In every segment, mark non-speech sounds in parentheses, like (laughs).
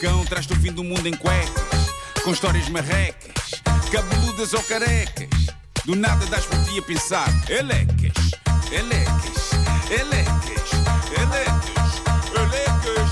cão traz-te o fim do mundo em cuecas, com histórias marrecas, cabeludas ou carecas. Do nada das por ti a pensar, elecas, elecas, elecas, elecas, elecas.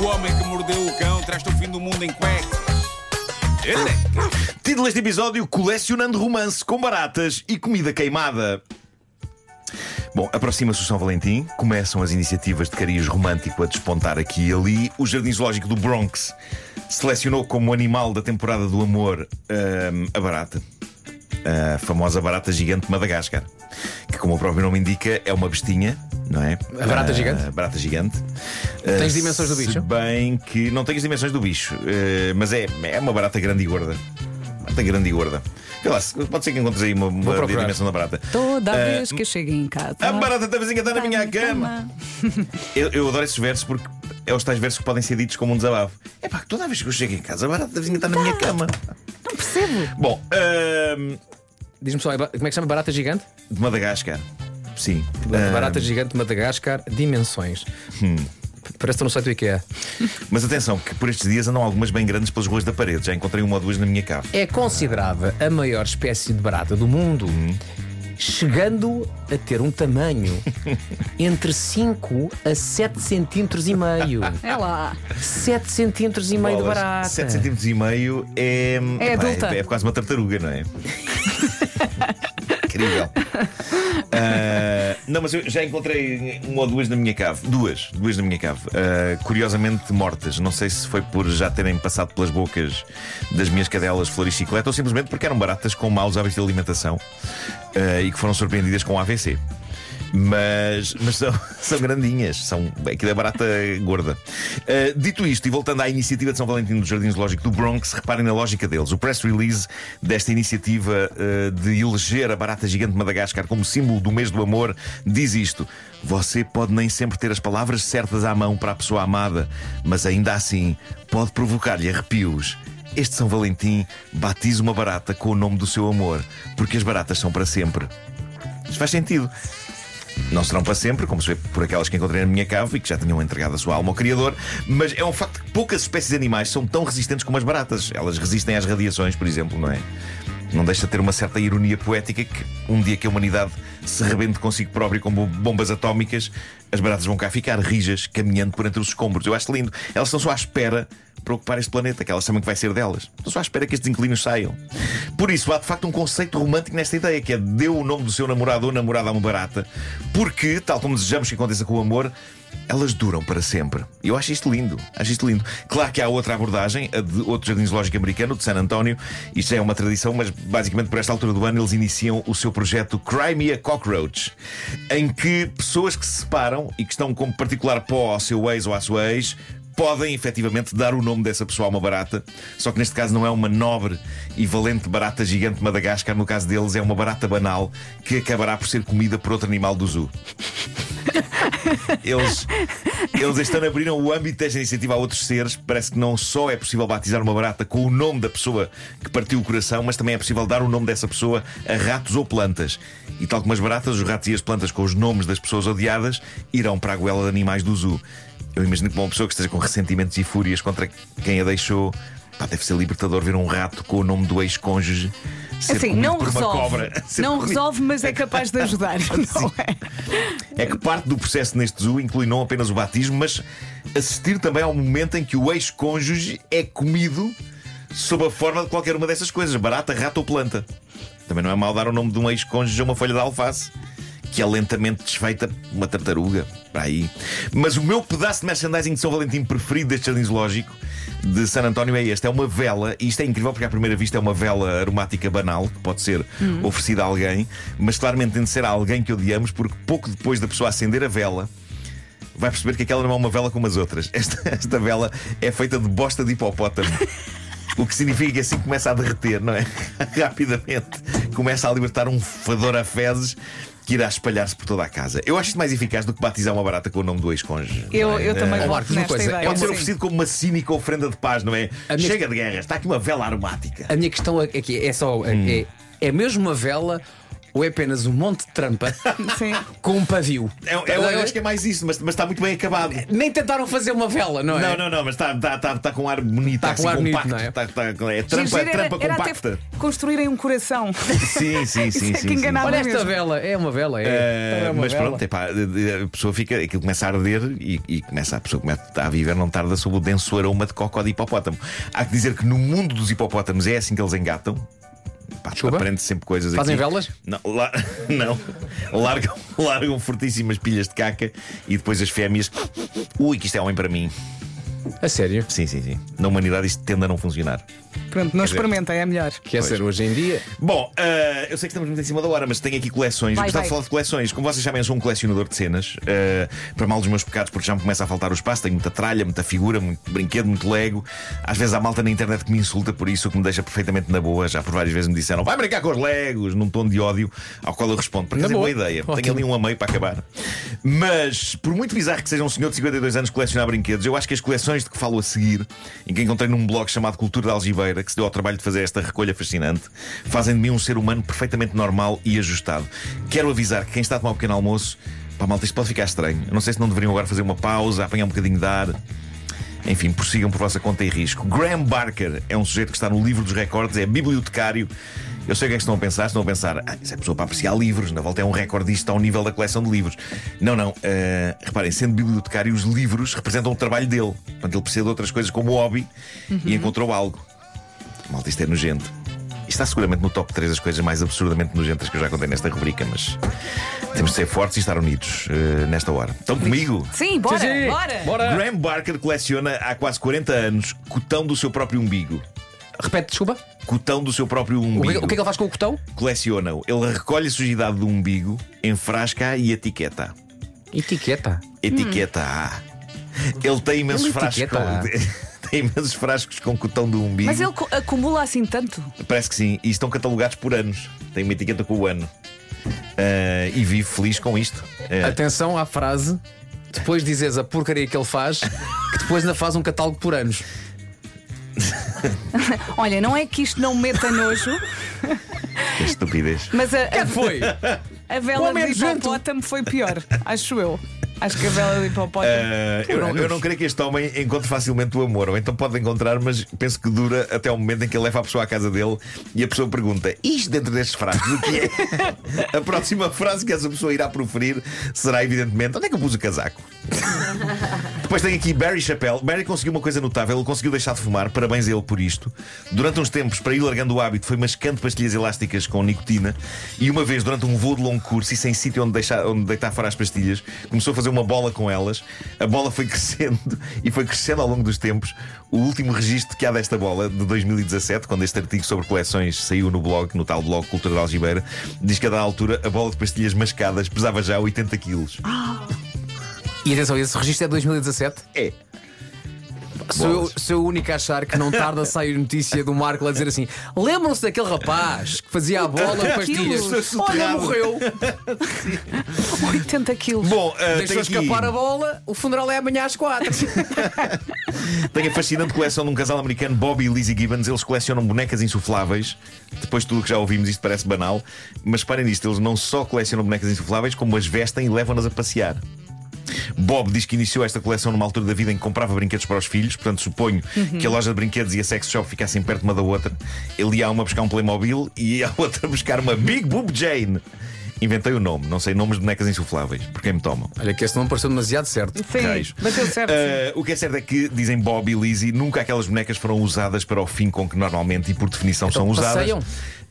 O homem que mordeu o cão traz-te o fim do mundo em cuecas. Elecas. Título deste episódio: Colecionando romance com baratas e comida queimada. Bom, aproxima-se o São Valentim, começam as iniciativas de cariz romântico a despontar aqui e ali. O Jardim Zoológico do Bronx selecionou como animal da temporada do amor hum, a barata. A famosa barata gigante de Madagascar. Que, como o próprio nome indica, é uma bestinha, não é? A barata Ah, gigante? barata gigante. Tens Ah, dimensões do se bicho? bem que não tem as dimensões do bicho, eh, mas é, é uma barata grande e gorda. Barata grande e gorda. Vê lá, pode ser que encontres aí uma, uma dimensão da barata. Toda Ah, vez que chego em casa. A barata da vizinha está na minha cama. (laughs) Eu, eu adoro esses versos porque é os tais versos que podem ser ditos como um desabafo. É pá, toda vez que eu chego em casa, a barata da vizinha está na minha cama. Não percebo. Bom, ahm, Diz-me só, é como é que se chama? Barata gigante? de Madagascar. Sim. Barata Ahm, gigante de Madagascar, dimensões. Hum. Parece que estou no site do IKEA. mas atenção, que por estes dias andam algumas bem grandes pelas ruas da parede. Já encontrei uma ou duas na minha cave. É considerada a maior espécie de barata do mundo, chegando a ter um tamanho (laughs) entre 5 a 7 centímetros e meio. (laughs) É lá. 7 centímetros e meio de Bolas, barata. 7 centímetros e meio é. É epá, adulta. É, é quase uma tartaruga, não é? (laughs) Incrível. Ah, (laughs) não, mas eu já encontrei uma ou duas na minha cave. Duas, duas na minha cave. Ah, curiosamente mortas. Não sei se foi por já terem passado pelas bocas das minhas cadelas flor e chiclete ou simplesmente porque eram baratas com maus hábitos de alimentação ah, e que foram surpreendidas com AVC. Mas, mas são, (laughs) são grandinhas, são aquilo é barata gorda. Uh, dito isto, e voltando à iniciativa de São Valentim do Jardim Zoológico do Bronx, reparem na lógica deles. O press release desta iniciativa uh, de eleger a barata gigante de Madagascar como símbolo do mês do amor diz isto: Você pode nem sempre ter as palavras certas à mão para a pessoa amada, mas ainda assim pode provocar-lhe arrepios. Este São Valentim batiza uma barata com o nome do seu amor, porque as baratas são para sempre. Isto faz sentido. Não serão para sempre, como se vê por aquelas que encontrei na minha cave e que já tinham entregado a sua alma ao Criador, mas é um facto que poucas espécies de animais são tão resistentes como as baratas. Elas resistem às radiações, por exemplo, não é? Não deixa de ter uma certa ironia poética que um dia que a humanidade se rebente consigo própria com bo- bombas atómicas, as baratas vão cá ficar rijas, caminhando por entre os escombros. Eu acho lindo. Elas estão só à espera para ocupar este planeta, que elas sabem que vai ser delas. Estão só à espera que estes inquilinos saiam. Por isso, há de facto um conceito romântico nesta ideia, que é deu o nome do seu namorado ou namorada a uma barata, porque, tal como desejamos que aconteça com o amor, elas duram para sempre. Eu acho isto lindo, acho isto lindo. Claro que há outra abordagem, a de outro jardim zoológico americano, de San Antonio. Isto já é uma tradição, mas basicamente por esta altura do ano eles iniciam o seu projeto Cry Me a Cockroach, em que pessoas que se separam e que estão como particular pó ao seu ex ou à sua ex podem efetivamente dar o nome dessa pessoa a uma barata, só que neste caso não é uma nobre e valente barata gigante de Madagascar, no caso deles é uma barata banal que acabará por ser comida por outro animal do zoo. (laughs) Eles, eles este ano abriram o âmbito desta iniciativa a outros seres. Parece que não só é possível batizar uma barata com o nome da pessoa que partiu o coração, mas também é possível dar o nome dessa pessoa a ratos ou plantas. E tal como as baratas, os ratos e as plantas com os nomes das pessoas odiadas irão para a goela de animais do zoo. Eu imagino que uma pessoa que esteja com ressentimentos e fúrias contra quem a deixou. Pá, deve ser libertador ver um rato com o nome do ex-cônjuge ser Assim, não por uma resolve. cobra. (laughs) Ser Não comido- resolve, mas é capaz de ajudar. (laughs) não é? É que parte do processo neste zoo inclui não apenas o batismo, mas assistir também ao momento em que o ex-cônjuge é comido sob a forma de qualquer uma dessas coisas: barata, rato ou planta. Também não é mal dar o nome de um ex-cônjuge a uma folha de alface. Que é lentamente desfeita uma tartaruga. Para aí. Mas o meu pedaço de merchandising de São Valentim preferido deste jardim zoológico de San António é este: é uma vela, e isto é incrível porque à primeira vista é uma vela aromática banal que pode ser oferecida a alguém, mas claramente tem de ser a alguém que odiamos, porque pouco depois da pessoa acender a vela, vai perceber que aquela não é uma vela como as outras. (laughs) Esta, esta vela é feita de bosta de hipopótamo. (laughs) O que significa que assim começa a derreter, não é? (laughs) Rapidamente começa a libertar um fedor a fezes que irá espalhar-se por toda a casa. Eu acho isto mais eficaz do que batizar uma barata com o nome do ex-cônjuge. Eu, é? eu também voto Marcos, uma coisa, ideia. Pode ser sim. oferecido como uma cínica ofrenda de paz, não é? A minha- Chega de guerras, está aqui uma vela aromática. A minha questão aqui é só: é, é mesmo uma vela ou é apenas um monte de trampa (laughs) Sim. com um pavio? É, é- eu acho que é mais isso, mas, mas está muito bem acabado. Nem tentaram fazer uma vela, não é? Não, não, não, mas está tá, tá, tá com um ar bonito, Tá assim, com ar bonito, compacto. não é? Tá- tá- é trampa, Giro trampa era compacta. construírem um coração. Sim, sim, (laughs) sim. é sim, que sim. Olha esta vela, é uma vela, é. É uma mas vela. pronto, epá, a pessoa fica, aquilo começa a arder e, e começa, a pessoa começa a viver, não tarda sob o denso aroma de cocó de hipopótamo. Há que dizer que no mundo dos hipopótamos é assim que eles engatam. Pá, aprende sempre coisas Fazem aqui. velas? Não, la- (laughs) não. Largam, largam fortíssimas pilhas de caca e depois as fêmeas. Ui, que isto é homem para mim. A sério? Sim, sim, sim. Na humanidade isto tende a não funcionar. Pronto, não experimenta, é melhor. Quer ser hoje em dia? Bom, eh, eu sei que estamos muito em cima da hora, mas tenho aqui coleções. Vai, Gostava vai. de falar de coleções. Como vocês sabem, eu sou um colecionador de cenas. eh, para mal dos meus pecados, porque já me começa a faltar o espaço. Tenho muita tralha, muita figura, muito brinquedo, muito lego. Às vezes há malta na internet que me insulta por isso, o que me deixa perfeitamente na boa. Já por várias vezes me disseram, vai brincar com os legos, num tom de ódio, ao qual eu respondo. Por acaso é boa boa. ideia. Ótimo. Tenho ali um a meio para acabar. Mas, por muito bizarro que seja um senhor de 52 anos colecionar brinquedos, eu acho que as coleções de que falo a seguir, em que encontrei num blog chamado Cultura da Algibeira, que se deu ao trabalho de fazer esta recolha fascinante, fazem de mim um ser humano perfeitamente normal e ajustado. Quero avisar que quem está a tomar um pequeno almoço, pá, malta, isto pode ficar estranho. Eu não sei se não deveriam agora fazer uma pausa, apanhar um bocadinho de ar. Enfim, prossigam por vossa conta e risco. Graham Barker é um sujeito que está no livro dos recordes, é bibliotecário. Eu sei o que é que estão a pensar. Estão a pensar, ah, isso é pessoa para apreciar livros, na volta é um recordista ao nível da coleção de livros. Não, não. eh, reparem, sendo bibliotecário, os livros representam o trabalho dele. Portanto, ele precisa de outras coisas como hobby e encontrou algo. Malta, isto é nojento. Isto está seguramente no top 3 das coisas mais absurdamente nojentas que eu já contei nesta rubrica, mas temos de ser fortes e estar unidos eh, nesta hora. Estão comigo? Sim, bora, Sim, sim. bora. Bora. Graham Barker coleciona há quase 40 anos cotão do seu próprio umbigo. Repete, desculpa. Cotão do seu próprio O que, umbigo. o que é que ele faz com o cotão? Coleciona-o. Ele recolhe a sujidade do umbigo, enfrasca e etiqueta. Etiqueta. Etiqueta. Ele tem imensos Ele frascos. (laughs) tem (laughs) imensos frascos com cotão do umbigo. Mas ele acumula assim tanto. Parece que sim. E estão catalogados por anos. Tem uma etiqueta com o ano. Ah, e vive feliz com isto. Ah, Atenção à frase. Depois dizes a porcaria que ele faz, que depois ainda faz um catálogo por anos. (laughs) Olha, não é que isto não meta nojo, que estupidez. mas a, a, Foi! a vela é de hipopótamo foi pior, acho eu. Acho que a vela de hipopótamo. Ah, eu, não, eu não creio que este homem encontre facilmente o amor, ou então pode encontrar, mas penso que dura até o momento em que ele leva a pessoa à casa dele e a pessoa pergunta: Isto dentro destes frascos, o que é? (laughs) a próxima frase que essa pessoa irá proferir será, evidentemente: Onde é que eu pus o casaco? (laughs) Depois tem aqui Barry Chappelle. Barry conseguiu uma coisa notável, ele conseguiu deixar de fumar, parabéns a ele por isto. Durante uns tempos, para ir largando o hábito, foi mascando pastilhas elásticas com nicotina e uma vez, durante um voo de longo curso e sem sítio onde, deixar, onde deitar fora as pastilhas, começou a fazer uma bola com elas. A bola foi (laughs) crescendo e foi crescendo ao longo dos tempos. O último registro que há desta bola, de 2017, quando este artigo sobre coleções saiu no blog, no tal blog Cultura da Algibeira, diz que a dada altura a bola de pastilhas mascadas pesava já 80 quilos. E atenção, esse registro é de 2017. É. Sou sou eu o único a achar que não tarda a sair notícia do Marco a dizer assim: lembram-se daquele rapaz que fazia a bola pastilhas? Olha, morreu, 80 quilos. Bom, uh, deixou aqui, escapar a bola, o funeral é amanhã às quatro. (laughs) tenho a fascinante coleção de um casal americano, Bobby e Lizzie Gibbons. Eles colecionam bonecas insufláveis. Depois de tudo o que já ouvimos, isto parece banal. Mas reparem nisto: eles não só colecionam bonecas insufláveis, como as vestem e levam-nas a passear. Bob diz que iniciou esta coleção numa altura da vida em que comprava brinquedos para os filhos, portanto suponho que a loja de brinquedos e a sex shop ficassem perto uma da outra. Ele ia a uma buscar um Playmobil e ia a (laughs) outra buscar uma Big Boob Jane. Inventei o nome, não sei nomes de bonecas insufláveis, por quem me tomam. Olha, que esse não pareceu demasiado certo. Sim, bateu certo. sim. Uh, o que é certo é que, dizem Bob e Lizzie, nunca aquelas bonecas foram usadas para o fim com que normalmente e por definição Então são usadas. passeiam?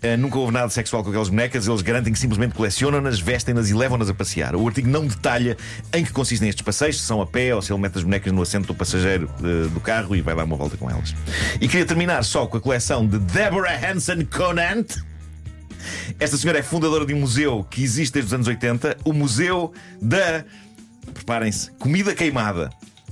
Uh, nunca houve nada sexual com aquelas bonecas, eles garantem que simplesmente colecionam-nas, vestem-nas e levam-nas a passear. O artigo não detalha em que consistem estes passeios, se são a pé ou se ele mete as bonecas no assento do passageiro uh, do carro e vai dar uma volta com elas. E queria terminar só com a coleção de Deborah Hanson Conant. Esta senhora é fundadora de um museu que existe desde os anos 80, o Museu da. Preparem-se, comida queimada.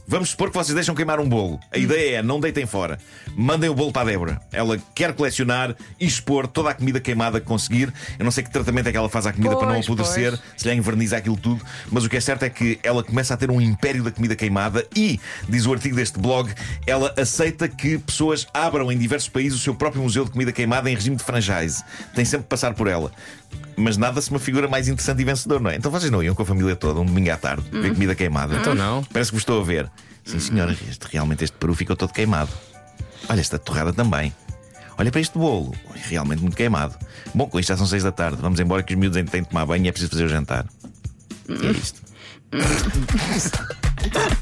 Vamos supor que vocês deixam queimar um bolo. A ideia é não deitem fora. Mandem o bolo para a Débora. Ela quer colecionar e expor toda a comida queimada que conseguir. Eu não sei que tratamento é que ela faz à comida para não Pois, apodrecer, pois. se lhe enverniza aquilo tudo, mas o que é certo é que ela começa a ter um império da comida queimada e, diz o artigo deste blog, ela aceita que pessoas abram em diversos países o seu próprio museu de comida queimada em regime de franchise. Tem sempre que passar por ela. Mas nada se uma figura mais interessante e vencedor, não é? Então vocês não iam com a família toda um domingo à tarde ver comida queimada. Então não. Parece que vos estou a ver. Sim, senhora, este, realmente este peru ficou todo queimado. Olha, esta torrada também. Olha para este bolo, realmente muito queimado. Bom, com isto já são seis da tarde. Vamos embora que os miúdos ainda têm de tomar banho e é preciso fazer o jantar. E é isto. (laughs)